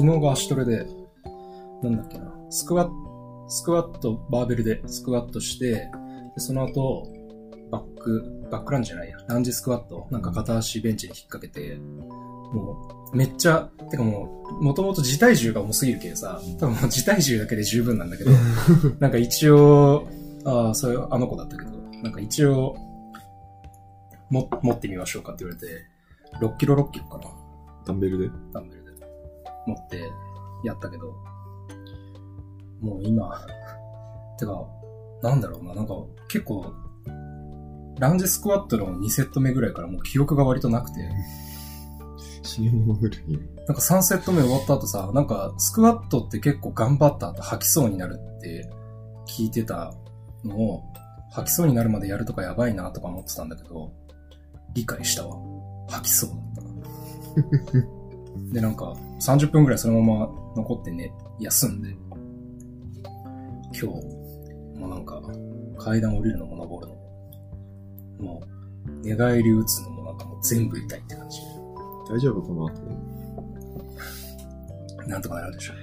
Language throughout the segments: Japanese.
昨日が足トレで、なんだっけな、スクワット、スクワット、バーベルでスクワットして、でその後、バック、バックランジじゃないや、ランジスクワット、なんか片足ベンチに引っ掛けて、もう、めっちゃ、てかもう、もともと自体重が重すぎるけどさ、多分もう自体重だけで十分なんだけど、なんか一応、ああ、それあの子だったけど、なんか一応、も、持ってみましょうかって言われて、6キロ6キロかな。ダンベルで？ダンベルで持ってやったけど、もう今、てか、なんだろうな、なんか結構、ランジスクワットの2セット目ぐらいからもう記憶が割となくて、死に物狂い。なんか3セット目終わった後さ、なんかスクワットって結構頑張った後吐きそうになるって聞いてたのを、吐きそうになるまでやるとかやばいなとか思ってたんだけど、理解したわ。吐きそうだったな。で、なんか30分ぐらいそのまま残ってね、休んで、今日、もうなんか階段降りるのも登るのも、もう寝返り打つのもなんかもう全部痛いって感じ。大丈夫この後。なんとかなるでしょう。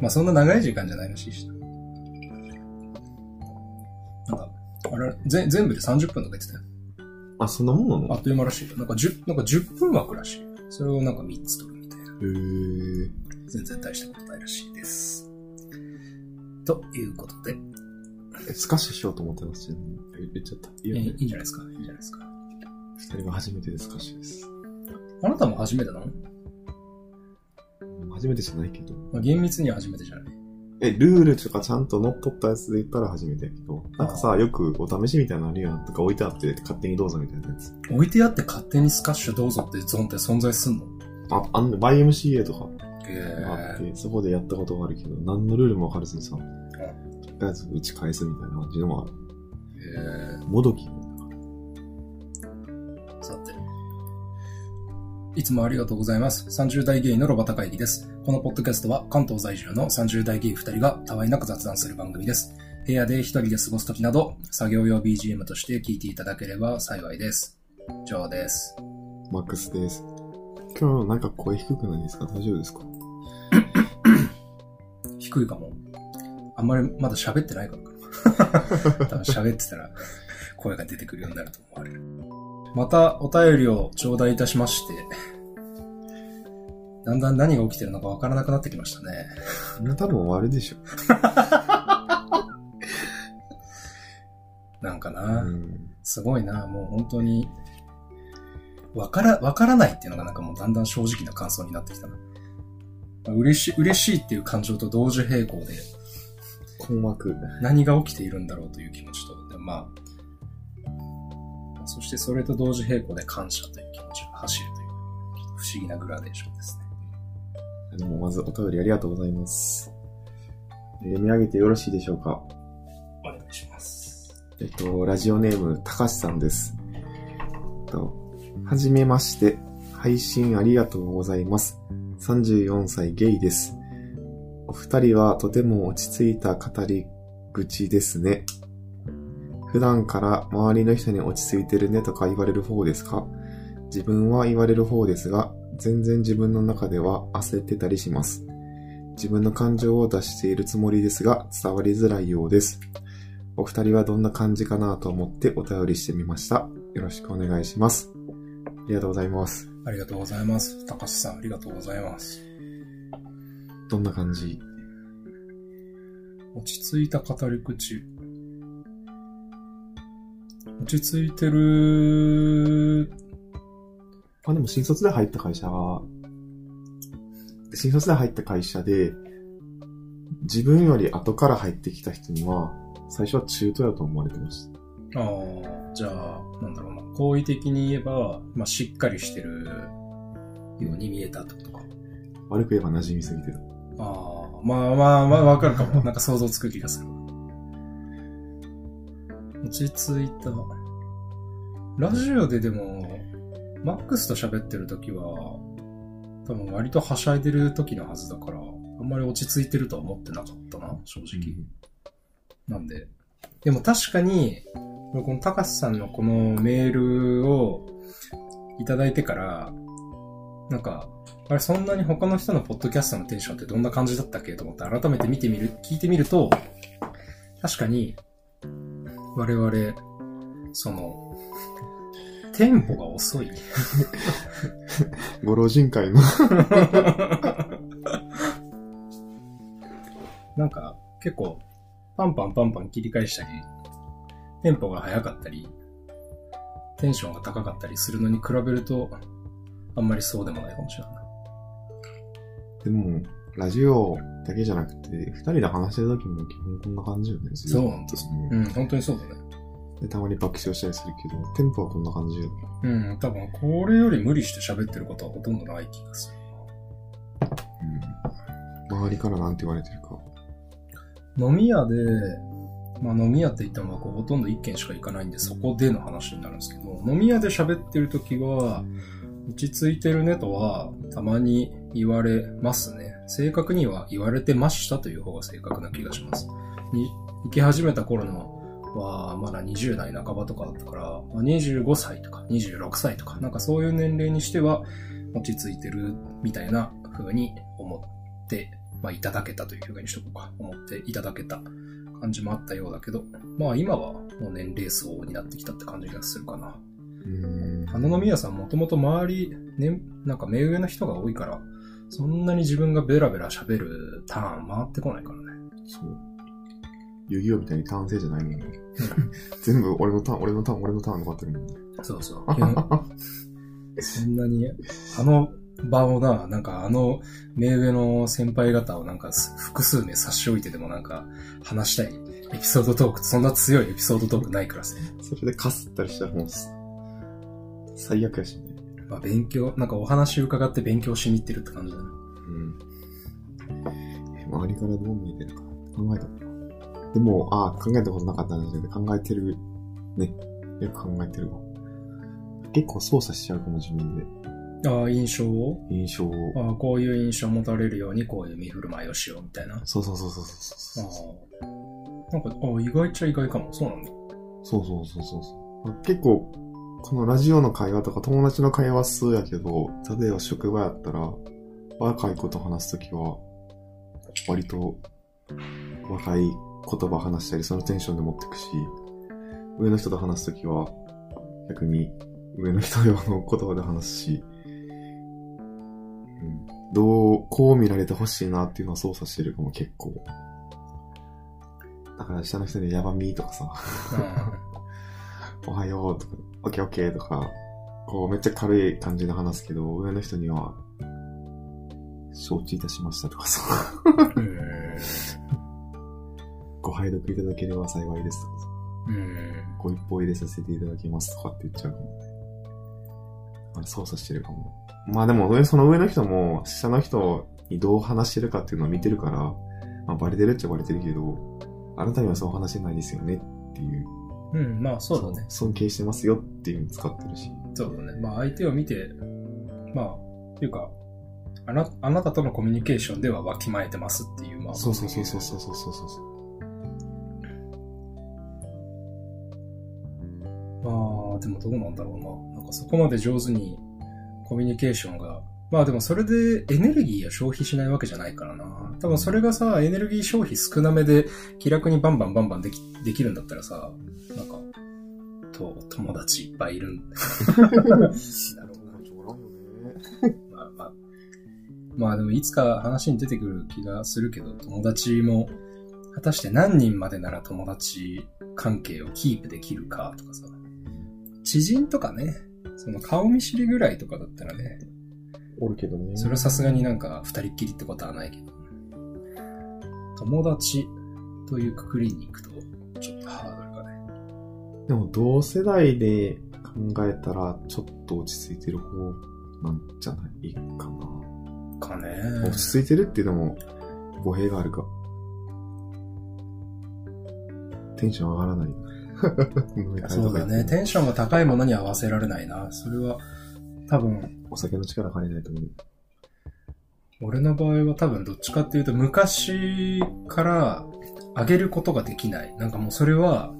まあそんな長い時間じゃないらしいしな。なんか、あれ、ぜ全部で30分とか言ってたよ。あ、そんなもんなの？あっという間らしいよ。なんか10、なんか10分枠らしい。それをなんか3つ取るみたいな。へー。全然大したことないらしいです。ということで、えスカッシュしようと思ってますよ。言言っちゃった。いいえいいんじゃないですか？いいんじゃないですか？二人は初めてでスカッシュです。あなたも初めてなの、初めてじゃないけど。まあ、厳密には初めてじゃない。え、ルールとかちゃんと乗っ取ったやつで言ったら初めてやけど。なんかさ、よくお試しみたいなのあるやん。とか置いてあって勝手にどうぞみたいなやつ。置いてあって勝手にスカッシュどうぞってゾーンって存在すんの？あ、あんの、YMCA とかへあって、そこでやったことがあるけど、何のルールも分からずにさ、とりあえず打ち返すみたいな感じのもある。えもどき。いつもありがとうございます。30代ゲイのロバタ会議です。このポッドキャストは関東在住の30代ゲイ2人がたわいなく雑談する番組です。部屋で一人で過ごすときなど、作業用 BGM として聞いていただければ幸いです。ジョーです。マックスです。今日なんか声低くないですか？大丈夫ですか？低いかも。あんまりまだ喋ってないからかな。多分喋ってたら声が出てくるようになると思われる。またお便りを頂戴いたしまして、だんだん何が起きてるのかわからなくなってきましたね。みんな多分終わるでしょ。なんかな、うん。すごいな、もう本当に、わから、わからないっていうのがなんかもうだんだん正直な感想になってきたな。まあ嬉しい、嬉しいっていう感情と同時並行で困惑。何が起きているんだろうという気持ちと、でまあ、そしてそれと同時並行で感謝という気持ちが走るという、不思議なグラデーションですね。でもまずお便りありがとうございます。えー読み上げてよろしいでしょうか？お願いします。えっと、ラジオネーム、たかしさんです。えっと、はじめまして、配信ありがとうございます。34歳ゲイです。お二人はとても落ち着いた語り口ですね。普段から周りの人に落ち着いてるねとか言われる方ですか？自分は言われる方ですが、全然自分の中では焦ってたりします。自分の感情を出しているつもりですが、伝わりづらいようです。お二人はどんな感じかなと思ってお便りしてみました。よろしくお願いします。ありがとうございます。ありがとうございます。高須さん、ありがとうございます。どんな感じ？落ち着いた語り口。落ち着いてる、まあでも新卒で入った会社は、新卒で入った会社で、自分より後から入ってきた人には、最初は中途やと思われてました。ああ、じゃあ、なんだろうな。好意的に言えば、まあ、しっかりしてるように見えたってことか。悪く言えば馴染みすぎてる。ああ、まあまあまあ、わかるかも。なんか想像つく気がする。落ち着いた。ラジオででも、マックスと喋ってる時は、多分割とはしゃいでる時のはずだから、あんまり落ち着いてるとは思ってなかったな、正直。なんで。でも確かに、この高須さんのこのメールをいただいてから、なんか、あれ、そんなに他の人のポッドキャストのテンションってどんな感じだったっけと思って改めて見てみる、聞いてみると、確かに、我々、その、テンポが遅い。ご老人会の なんか、結構、パンパンパンパン切り返したり、テンポが速かったり、テンションが高かったりするのに比べると、あんまりそうでもないかもしれないな。でも、ラジオだけじゃなくて、二人で話してる時も基本こんな感じよね。そうなんですうん、本当にそうだね。でたまに爆笑したりするけど、テンポはこんな感じよ。うん、多分これより無理して喋ってることはほとんどない気がする。うん。周りからなんて言われてるか。飲み屋で、まあ飲み屋って言ってもこうほとんど一軒しか行かないんで、そこでの話になるんですけど、飲み屋で喋ってる時は、落ち着いてるねとは、たまに言われますね。正確には言われてましたという方が正確な気がします。に、行き始めた頃のは、まだ20代半ばとかだったから、まあ25歳とか26歳とか、なんかそういう年齢にしては落ち着いてるみたいな風に思って、まあいただけたという風にしとこうか、思っていただけた感じもあったようだけど、まあ今はもう年齢層になってきたって感じがするかな。うーん。花の宮さんもともと周り、ね、なんか目上の人が多いから、そんなに自分がベラベラ喋るターン回ってこないからね。そう。遊戯王みたいにターン制じゃないもんね。全部俺のターン、俺のターン、俺のターンとかってるもんね。そうそう。そんなに、あの場をな、なんかあの目上の先輩方をなんかす複数名差し置いてでもなんか話したいエピソードトークそんな強いエピソードトークないからさ。それでかすったりしたらもうす、最悪やしね。まあ勉強、なんかお話伺って勉強しに行ってるって感じだね。うん。え周りからどう見えてるか考えたことでも、ああ、考えたことなかったんだけど、考えてる。ね。よく考えてるわ。結構操作しちゃうかも、自分で。ああ、印象を？印象を。ああ、こういう印象を持たれるようにこういう見振る舞いをしようみたいな。そうそうそうそうそうあそう。あ。なんか、ああ、意外っちゃ意外かも。そうなんだ。そうそうそうそうそう。結構、このラジオの会話とか友達の会話は数やけど、例えば職場やったら、若い子と話すときは、割と若い言葉話したり、そのテンションで持ってくし、上の人と話すときは、逆に上の人用の言葉で話すし、うん、どう、こう見られてほしいなっていうのは操作してるかも結構。だから下の人にヤバミーとかさ、おはようとか、オッケーオッケーとか、こうめっちゃ軽い感じで話すけど、上の人には、承知いたしましたとかさ、うん。ご拝読いただければ幸いですとかさ、うん。ご一報入れさせていただきますとかって言っちゃうかもね。あれ操作してるかも。まあでも、その上の人も、下の人にどう話してるかっていうのを見てるから、まあバレてるっちゃバレてるけど、あなたにはそう話してないですよねっていう。うん、まあそうだね。尊敬してますよっていうのを使ってるし。そうだね。まあ相手を見て、まあ、っていうか、あな、あなたとのコミュニケーションではわきまえてますっていう、まあ。そうそうそうそうそうそうそうそう。まあ、でもどうなんだろうな。なんかそこまで上手にコミュニケーションが、まあでもそれでエネルギーを消費しないわけじゃないからな。多分それがさ、エネルギー消費少なめで気楽にバンバンバンバンでき、できるんだったらさ、なんか、と、友達いっぱいいるんなるほど。まあまあ。まあでもいつか話に出てくる気がするけど、友達も、果たして何人までなら友達関係をキープできるかとかさ。知人とかね、その顔見知りぐらいとかだったらね、おるけどね。それはさすがになんか二人っきりってことはないけど。友達というくくりに行くと、ちょっとハードルがね。でも同世代で考えたら、ちょっと落ち着いてる方なんじゃないかな。かね。落ち着いてるっていうのも語弊があるか。テンション上がらない。そうだね。テンションが高いものに合わせられないな。それは、多分、お酒の力借りないと思う。俺の場合は多分どっちかっていうと昔から上げることができない。なんかもうそれは、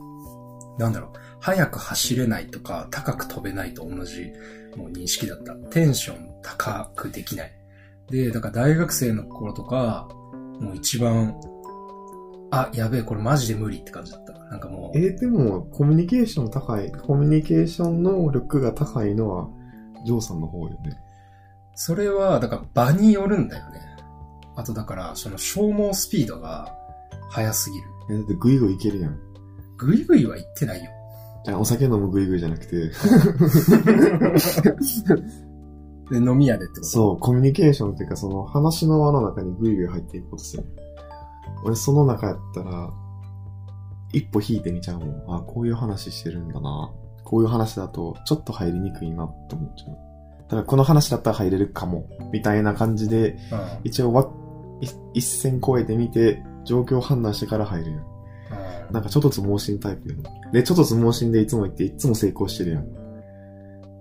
なんだろう、速く走れないとか高く飛べないと同じもう認識だった。テンション高くできない。で、だから大学生の頃とか、もう一番、あ、やべえ、これマジで無理って感じだった。なんかもう、えーでも、コミュニケーション高い、コミュニケーション能力が高いのは、ジョーさんの方よね。それは、だから場によるんだよね。あとだから、その消耗スピードが速すぎる。えだってグイグイいけるやん。ぐいぐいは言ってないよ。いやお酒飲むグイグイじゃなくて、で、飲み屋でってこと？そう、コミュニケーションっていうか、その話の輪の中にグイグイ入っていくことする。俺、その中やったら、一歩引いてみちゃうもん。あ、こういう話してるんだな。こういう話だと、ちょっと入りにくいなって思っちゃう。だから、この話だったら入れるかも。みたいな感じで、うん。一応わ、い一線越えてみて、状況判断してから入るやん。なんか、ちょっとつ盲信タイプやん。で、ちょっとつ盲信でいつも言って、いつも成功してるやん。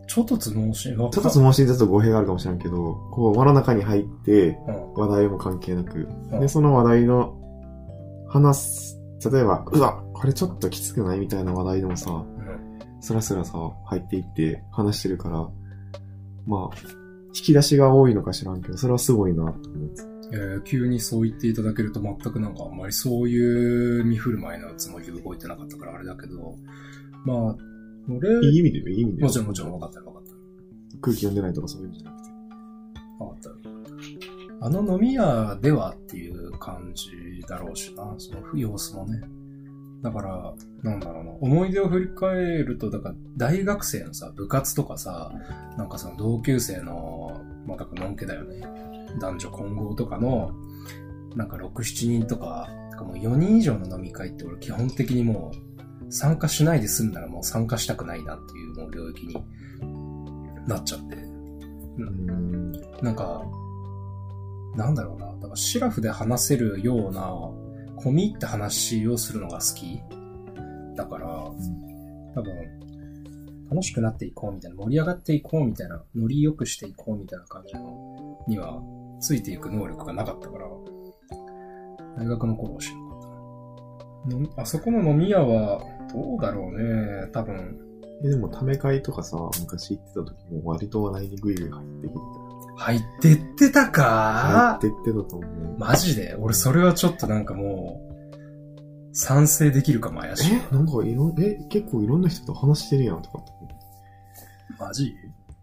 ちょっとつ盲信？が。ちょっとつ盲信だと語弊があるかもしれんけど、こう、輪の中に入って、うん。話題も関係なく。うんで、その話題の、話す、例えば、うわ、これちょっときつくない？みたいな話題でもさ、うん。スラスラさ、入っていって話してるから、まあ、引き出しが多いのか知らんけど、それはすごいなと思って。えー急にそう言っていただけると全くなんかあんまりそういう見振る舞いのつもりで動いてなかったからあれだけど、まあ、俺、いい意味でよ、いい意味でよもちろんもちろん分かったよ分かったよ空気読んでないとかそういうんじゃなくて。分かったよ。あの飲み屋ではっていう感じだろうしな、その様子もね。だから、なんだろうな、思い出を振り返ると、だから大学生のさ、部活とかさ、なんかその同級生の、まあだからのんけだよね。男女混合とかの、なんか6、7人とか、もう4人以上の飲み会って俺基本的にもう参加しないで済んだらもう参加したくないなっていうもう領域になっちゃって。うーん。なんか、なんだろうな。だからシラフで話せるような、込み入った話をするのが好き。だから、多分、楽しくなっていこうみたいな、盛り上がっていこうみたいな、ノリ良くしていこうみたいな感じの、には、ついていく能力がなかったから、大学の頃はしなかったな。のあそこの飲み屋は、どうだろうね。多分、え、でも、ため会とかさ、昔行ってた時も割と話題にグイグイ入ってくる入ってってた入かってってたと思う。マジで？俺それはちょっとなんかもう、賛成できるかも怪しい。え？なんかいろん、え、結構いろんな人と話してるやんとかって。マジ？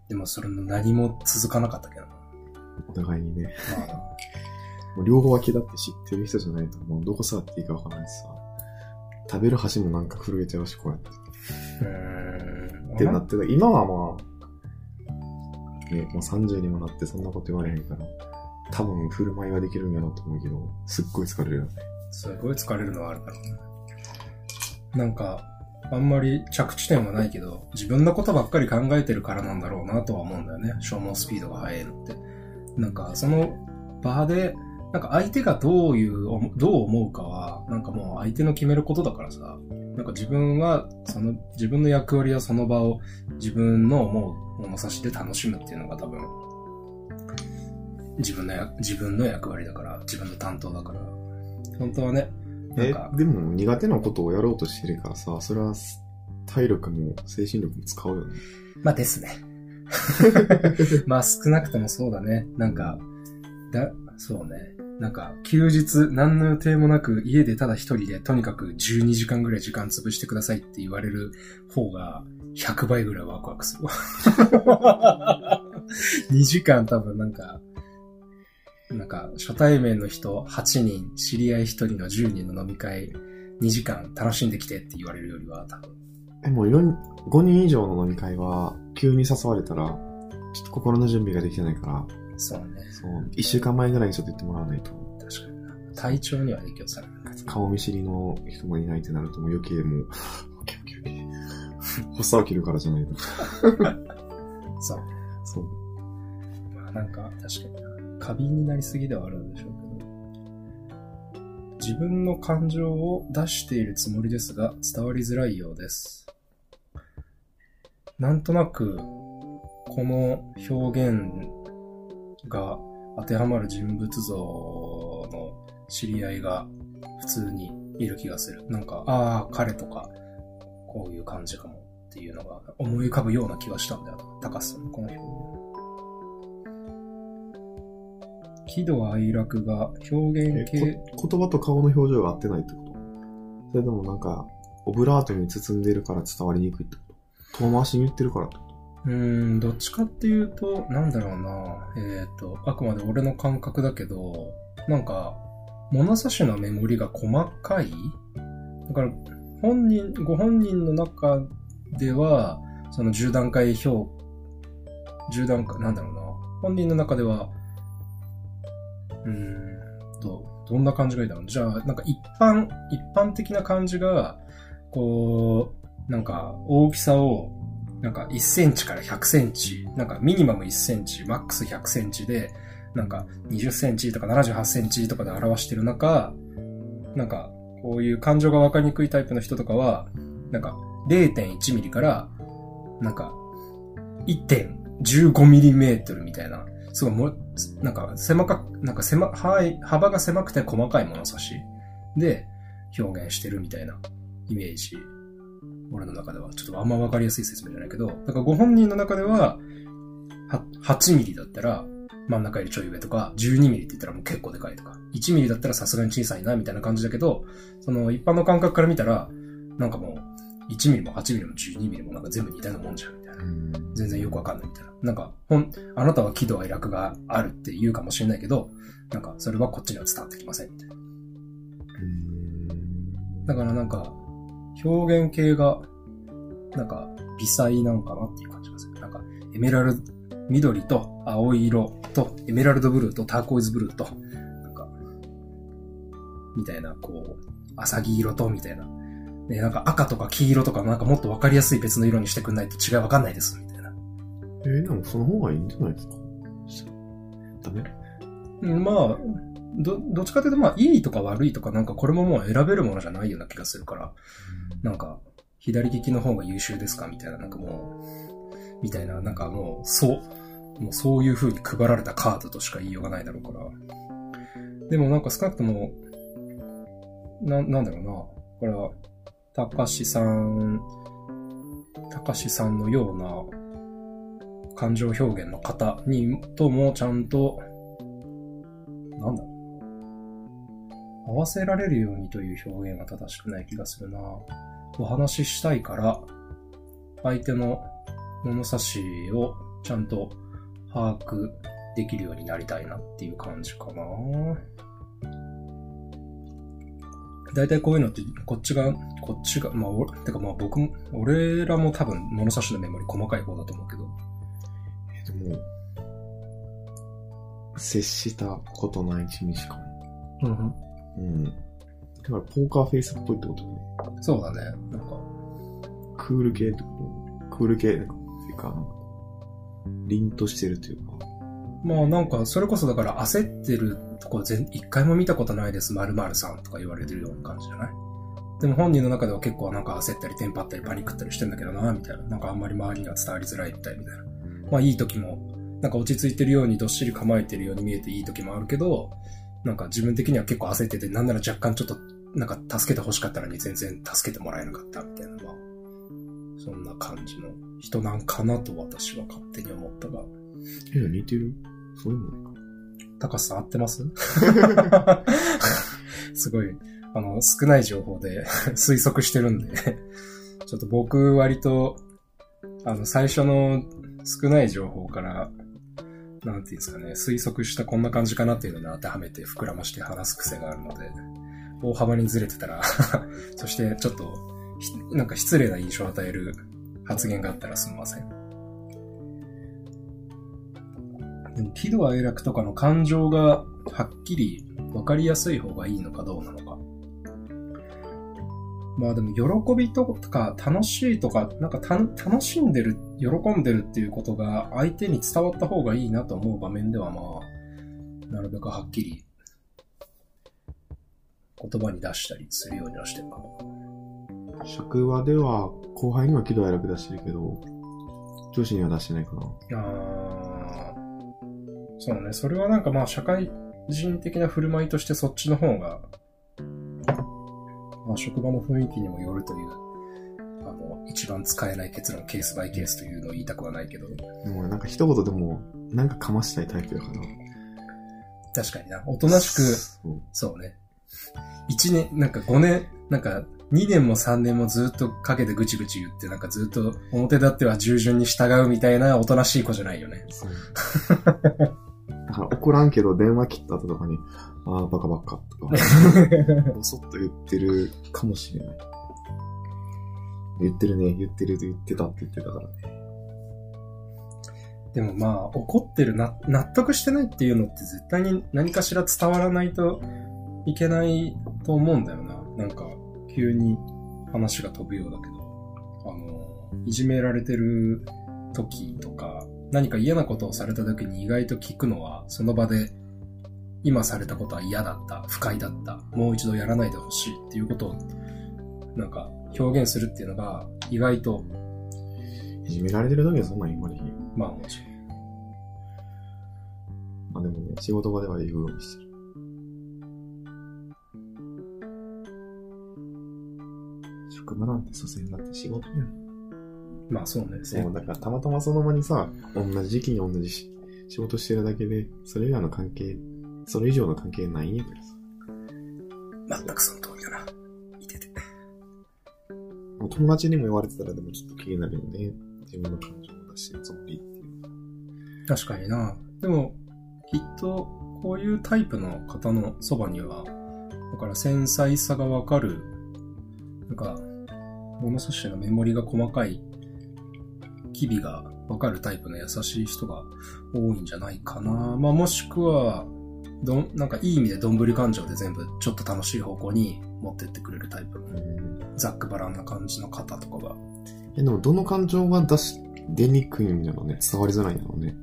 でもそれの何も続かなかったけどな。お互いにね。まあ、もう両方脇だって知ってる人じゃないと、もうどこ座っていいかわからないしさ。食べる箸もなんか震えちゃうし、こうやって。うーん。ってなってた。今はまあ、ね、もう30にもなってそんなこと言われへんから、多分振る舞いはできるんやなと思うけど、すっごい疲れるよね。すごい疲れるのはあるだろうな。なんか、あんまり着地点はないけど、自分のことばっかり考えてるからなんだろうなとは思うんだよね。消耗スピードが速いのって。なんか、その場で、なんか相手がどういう、どう思うかは、なんかもう相手の決めることだからさ、なんか自分は、その、自分の役割はその場を自分の思う物差しで楽しむっていうのが多分、自分のや、自分の役割だから、自分の担当だから、本当はね、なんえか、、でも苦手なことをやろうとしてるからさ、それは体力も精神力も使うよね。まあですね。まあ少なくともそうだね。なんか、だ、そうね。なんか、休日、何の予定もなく、家でただ一人で、とにかく12時間ぐらい時間潰してくださいって言われる方が、100倍ぐらいワクワクするわ。2時間多分なんか、なんか、初対面の人8人、知り合い1人の10人の飲み会、2時間楽しんできてって言われるよりは、多分。え、もう4 5人以上の飲み会は、急に誘われたら、ちょっと心の準備ができてないから、そうね。そう、1週間前ぐらいにちょっと言ってもらわないと。確かにな。体調には影響される。顔見知りの人もいないってなるともう余計もう、オッケーオッケーオッケー。発作起きるからじゃないと。そう。そう。まあなんか、確かにな。過敏になりすぎではあるんでしょうけど。自分の感情を出しているつもりですが、伝わりづらいようです。なんとなく、この表現が当てはまる人物像の知り合いが普通にいる気がする。なんか、ああ、彼とか、こういう感じかもっていうのが思い浮かぶような気はしたんだよな。高須のこの表現。喜怒哀楽が表現系、言葉と顔の表情が合ってないってこと？それともなんか、オブラートに包んでるから伝わりにくいってこと？遠回しに言ってるからってこと？うん、どっちかっていうと、なんだろうな。えっ、と、あくまで俺の感覚だけど、なんか、物差しのメモリが細かいだから、本人、ご本人の中では、その10段階表、10段階、なんだろうな。本人の中では、うーんと、どんな感じがいいだろう。じゃあ、なんか一般、一般的な感じが、こう、なんか大きさを、なんか1センチから100センチ、なんかミニマム1センチ、マックス100センチで、なんか20センチとか78センチとかで表してる中、なんかこういう感情がわかりにくいタイプの人とかは、なんか0.1ミリから、なんか1.15ミリメートルみたいな、すごいも、なんか狭か、なんか狭、い、幅が狭くて細かい物差しで表現してるみたいなイメージ。俺の中では。ちょっとあんまわかりやすい説明じゃないけど、だからご本人の中では、は8ミリだったら真ん中よりちょい上とか、12ミリって言ったらもう結構でかいとか、1ミリだったらさすがに小さいなみたいな感じだけど、その一般の感覚から見たら、なんかもう、1ミリも8ミリも12ミリもなんか全部似たようなもんじゃんみたいな。全然よくわかんないみたいな。なんか、ほん、あなたは喜怒哀楽があるって言うかもしれないけど、なんか、それはこっちには伝わってきませんみたいな。だからなんか、表現系が、なんか、微細なんかなっていう感じがする。なんか、エメラルド、緑と青色と、エメラルドブルーとターコイズブルーと、なんか、みたいな、こう、アサギ色と、みたいな。ね、なんか赤とか黄色とかなんかもっとわかりやすい別の色にしてくんないと違いわかんないです、みたいな。えー、でもその方がいいんじゃないですか？ダメ？うんまあ、ど、どっちかというと、まあ、いいとか悪いとか、なんかこれももう選べるものじゃないような気がするから、なんか、左利きの方が優秀ですかみたいな、なんかもう、みたいな、なんかもう、そう、もうそういう風に配られたカードとしか言いようがないだろうから。でもなんか少なくとも、な、なんだろうな。これは、たかしさん、たかしさんのような感情表現の方にともちゃんと、なんだろう。合わせられるようにという表現が正しくない気がするな。お話ししたいから、相手の物差しをちゃんと把握できるようになりたいなっていう感じかな。大体こういうのって、こっちが、こっちが、まあ、おてかまあ僕も、俺らも多分物差しのメモリ細かい方だと思うけど、えーでも、接したことない一日かうん、も。うん。だからポーカーフェイスっぽいってことね。そうだね。なんか、クール系ってこと？クール系っていうか、なんか凛としてるというか。まあなんか、それこそだから焦ってるとこ全一回も見たことないです、〇〇さんとか言われてるような感じじゃない？でも本人の中では結構なんか焦ったりテンパったりパニックったりしてんだけどな、みたいな。なんかあんまり周りには伝わりづらいみたいみたいな。まあいい時も、なんか落ち着いてるようにどっしり構えてるように見えていい時もあるけど、なんか自分的には結構焦ってて、なんなら若干ちょっと、なんか助けて欲しかったのに全然助けてもらえなかったみたいな、まあ、そんな感じの人なんかなと私は勝手に思ったが。え、似てる？そういうの。高橋さん合ってます？すごい、あの、少ない情報で 推測してるんで、ちょっと僕割と、あの、最初の少ない情報から、なんていうんですかね、推測したこんな感じかなっていうのに当てはめて膨らまして話す癖があるので、大幅にずれてたら、そしてちょっと、なんか失礼な印象を与える発言があったらすみません。でも喜怒哀楽とかの感情がはっきり分かりやすい方がいいのかどうなのか。まあでも喜びとか楽しいとか、なんかた楽しんでる、喜んでるっていうことが相手に伝わった方がいいなと思う場面ではまあ、なるべくはっきり言葉に出したりするようにはしてるかな。職場では、後輩には喜怒哀楽出してるけど、上司には出してないかな。あーそうだね。それはなんかまあ社会人的な振る舞いとしてそっちの方が、まあ職場の雰囲気にもよるという、あの、一番使えない結論、ケースバイケースというのを言いたくはないけど。でもなんか一言でも、なんかかましたいタイプだから。確かにな。おとなしく、そうね。1年、なんか5年、なんか2年も3年もずっとかけてぐちぐち言って、なんかずっと表立っては従順に従うみたいなおとなしい子じゃないよね。そう。だから怒らんけど電話切った後とかに、ああ、バカバカとか、ぼそっと言ってるかもしれない。言ってるね、言ってると言ってたって言ってたからね。でもまあ、怒ってるな、納得してないっていうのって絶対に何かしら伝わらないといけないと思うんだよな。なんか、急に話が飛ぶようだけど、あの、いじめられてる時とか、何か嫌なことをされた時に意外と聞くのは、その場で、今されたことは嫌だった、不快だった、もう一度やらないでほしいっていうことを、なんか、表現するっていうのが、意外と、いじめられてる時はそんなん言われへんよ。まあもちろん。まあでもね、仕事場では言うようにしてる。職場なんて所詮だって仕事やん。まあそうね。そう、だからたまたまその場にさ、同じ時期に同じし仕事してるだけで、それ以外の関係、それ以上の関係ないんやからさ。全くその通りだな。いてて。もう友達にも言われてたらでもちょっと気になるよね。自分の感情を出してるつもりっていう。確かにな。でも、きっと、こういうタイプの方のそばには、だから繊細さがわかる、なんか、物差しのメモリが細かい、機微がわかるタイプの優しい人が多いんじゃないかな。まあもしくは、どん、なんかいい意味でどんぶり感情で全部ちょっと楽しい方向に持ってってくれるタイプの、うん。ざっくばらんな感じの方とかが。え、でもどの感情が出し、出にくいんだろうね。伝わりづらいんだろうね。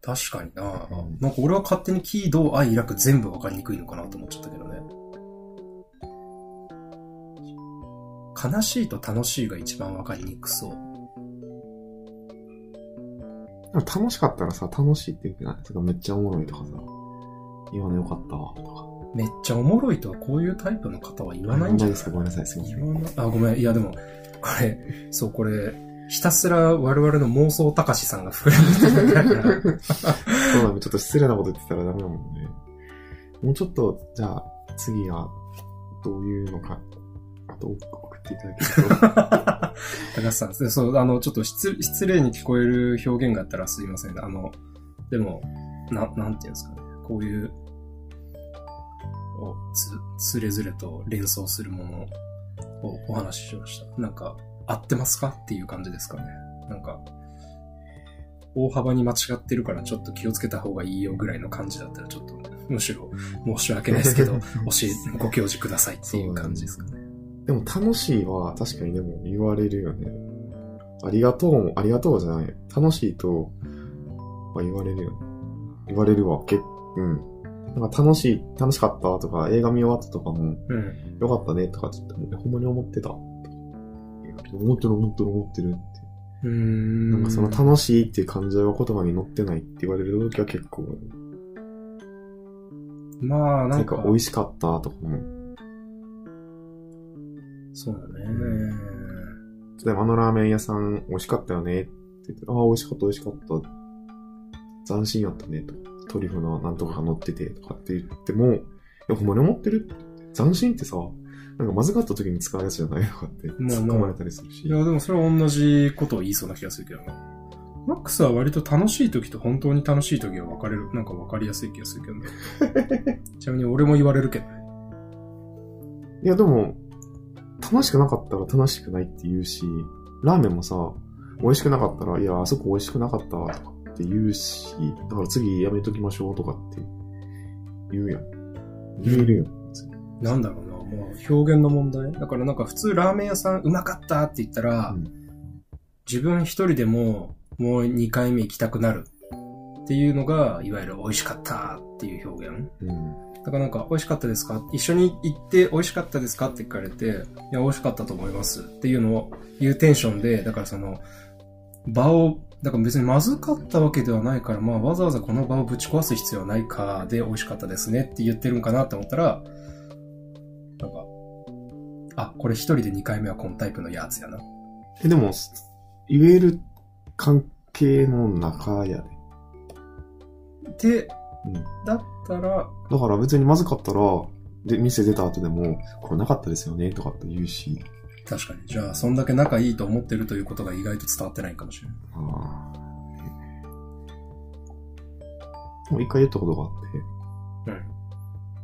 確かにな、うんなんか俺は勝手に喜怒哀楽全部わかりにくいのかなと思っちゃったけどね。悲しいと楽しいが一番わかりにくそう。楽しかったらさ、楽しいって言ってない？とかめっちゃおもろいとかさ、今のよかったわ、とか。めっちゃおもろいとはこういうタイプの方は言わないんじゃない？ですか？ごめんなさい、すいません。あ、ごめん。いやでも、これ、そう、これ、ひたすら我々の妄想高しさんが膨らんでるから。そうだね、ちょっと失礼なこと言ってたらダメだもんね。もうちょっと、じゃあ、次は、どういうのか、あと送っていただけると。高橋さん。そう、あの、ちょっと失失礼に聞こえる表現があったらすいません。あの、でも、な、なんていうんですかね。こういう、をつ、つれずれと連想するものをお話ししました。なんか、合ってますか？っていう感じですかね。なんか、大幅に間違ってるからちょっと気をつけた方がいいよぐらいの感じだったらちょっと、むしろ申し訳ないですけど、教え、ご教示くださいっていう感じですかね。でも楽しいは確かにでも言われるよね。ありがとうも、ありがとうじゃない。楽しいと、は言われるよね。言われるわ。けうん。なんか楽しい、楽しかったとか、映画見終わったとかも、うん。よかったねとかちょっと、ほんまに思ってた。思ってる思ってる思ってるって。うーん。なんかその楽しいっていう感情が言葉に乗ってないって言われる時は結構、まあ、ななんんか、か美味しかったとかも、そうだね。例えばあのラーメン屋さん美味しかったよねって言って、ああ、美味しかった美味しかった。斬新やったねと。トリュフのなんとかが乗っててとかって言っても、いや、ほんまに思ってる？斬新ってさ、なんかまずかった時に使うやつじゃないとかってまあ突っ込まれたりするし。いや、でもそれは同じことを言いそうな気がするけどな。マックスは割と楽しい時と本当に楽しい時が分かれる、なんか分かりやすい気がするけどね。ちなみに俺も言われるけどね。いや、でも、楽しくなかったら楽しくないって言うし、ラーメンもさ、美味しくなかったら、いや、あそこ美味しくなかったとかって言うし、だから次やめときましょうとかって言うやん。言えるよ。なんだろうな、もう表現の問題だからなんか普通ラーメン屋さんうまかったって言ったら、うん自分一人でももう2回目行きたくなるっていうのが、いわゆる美味しかったっていう表現。うん。だからなんか、美味しかったですか？一緒に行って美味しかったですか？って聞かれて、いや、美味しかったと思いますっていうのを言うテンションで、だからその、場を、だから別にまずかったわけではないから、まあわざわざこの場をぶち壊す必要はないかで美味しかったですねって言ってるんかなって思ったら、なんか、あ、これ一人で2回目はこのタイプのやつやな。え、でも、言える関係の中やで。ってうん。だったら、だから別にまずかったら、で、店出た後でも、これなかったですよね、とかって言うし。確かに。じゃあ、そんだけ仲いいと思ってるということが意外と伝わってないかもしれない。ああ。もう一回言ったことがあって、うん。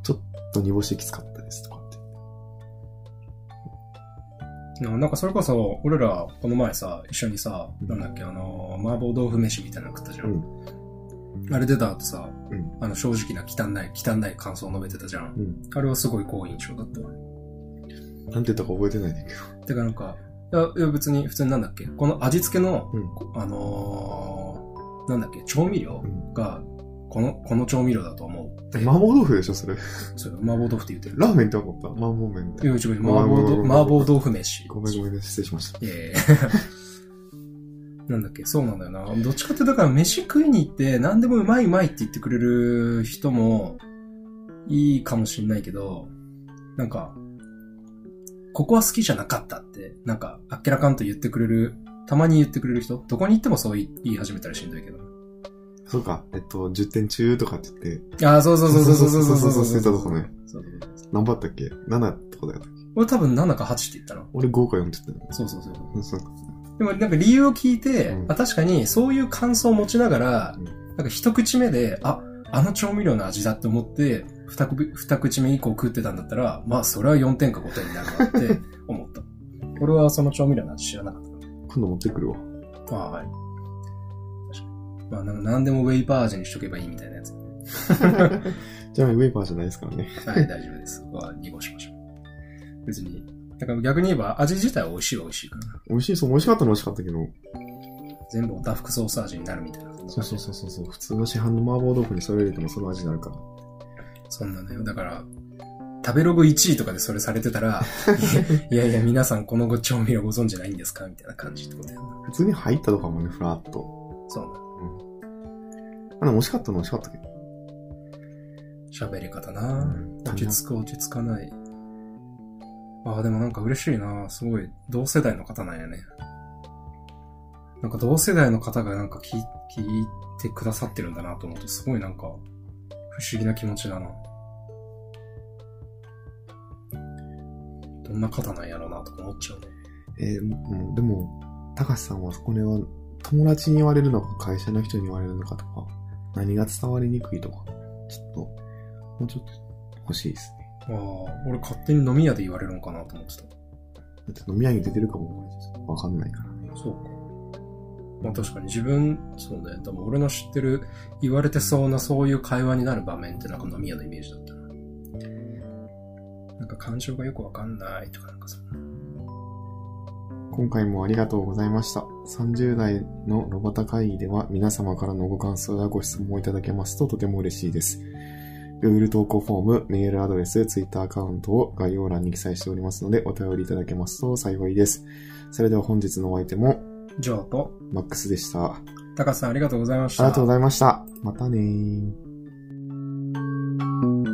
ちょっと煮干しきつかったですとかって。ななんかそれこそ、俺ら、この前さ、一緒にさ、なんだっけ、あの、麻婆豆腐飯みたいなの食ったじゃん。うん。あれ出た後さ、うんあの、正直な汚い、汚い感想を述べてたじゃん。うん。あれはすごい好印象だったわ。なんて言ったか覚えてないんだけど。てかなんか、いや、いや別に普通になんだっけ？この味付けの、うん。あのー、なんだっけ？調味料うん。が、この、この調味料だと思う。麻婆豆腐でしょ、それ。そう麻婆豆腐って言ってる。ラーメンって思った？麻婆麺って。いや、違う、麻婆豆麻婆豆腐飯。ごめんごめんね、失礼しました。いやいやなんだっけ、そうなんだよな。どっちかってだから飯食いに行って何でもうまいうまいって言ってくれる人もいいかもしんないけど、なんか、ここは好きじゃなかったって、なんか、あっけらかんと言ってくれる、たまに言ってくれる人、どこに行ってもそう言い言い始めたらしんどいけど。そうか、えっと、10点中とかって言って、ああ、そうそうそうそうそうそうそうそうそうそうそうそうそうねそうそう何番だったっけ ?7 とかだったっけ？俺多分7か8って言ったの。俺5か4って言ったよね。そうそうそう。うんそうでもなんか理由を聞いて、うんあ確かにそういう感想を持ちながら、うんなんか一口目で、あ、あの調味料の味だって思って、二口二口目以降食ってたんだったら、まあそれは4点か5点になるわって思った。俺はその調味料の味知らなかったか今度持ってくるわ。ら。ああ、はい。確かに。まあなんか何でもウェイパー味にしとけばいいみたいなやつ。じゃあウェイパーじゃないですからね。はい、大丈夫です。は濁しましょう。別に。だから逆に言えば味自体は美味しいは美味しいから。美味しい、そう、美味しかったのは美味しかったけど、全部オタフクソース味になるみたいな。そうそうそうそうそう、普通の市販の麻婆豆腐にそれ入れてもその味になるから。そんなのよ。だから、食べログ1位とかでそれされてたら、いやいや、皆さんこのご調味料ご存知ないんですかみたいな感じってことやな。普通に入ったとかもね、ふらっと。そうな。あ、でも美味しかったのは美味しかったけど。喋り方なうん落ち着く落ち着かない。ああ、でもなんか嬉しいなすごい、同世代の方なんやね。なんか同世代の方がなんか聞い聞いてくださってるんだなと思うと、すごいなんか、不思議な気持ちだな。どんな方なんやろうなとか思っちゃうね。えーうん、でも、高橋さんはこれは友達に言われるのか会社の人に言われるのかとか、何が伝わりにくいとか、ちょっと、もうちょっと欲しいですね。ああ、俺勝手に飲み屋で言われるのかなと思ってた。だって飲み屋に出てるかもわかんないからね。そうか。まあ確かに自分、そうね、多分俺の知ってる、言われてそうなそういう会話になる場面ってなんか飲み屋のイメージだったな。なんか感情がよくわかんないとかなんかさ。今回もありがとうございました。30代のロバタ会議では皆様からのご感想やご質問をいただけますととても嬉しいです。Google 投稿フォーム、メールアドレス、Twitter アカウントを概要欄に記載しておりますのでお便りいただけますと幸いです。それでは本日のお相手もジョーと、マックスでした。あ高橋さんありがとうございました。りがとうございました。またねー。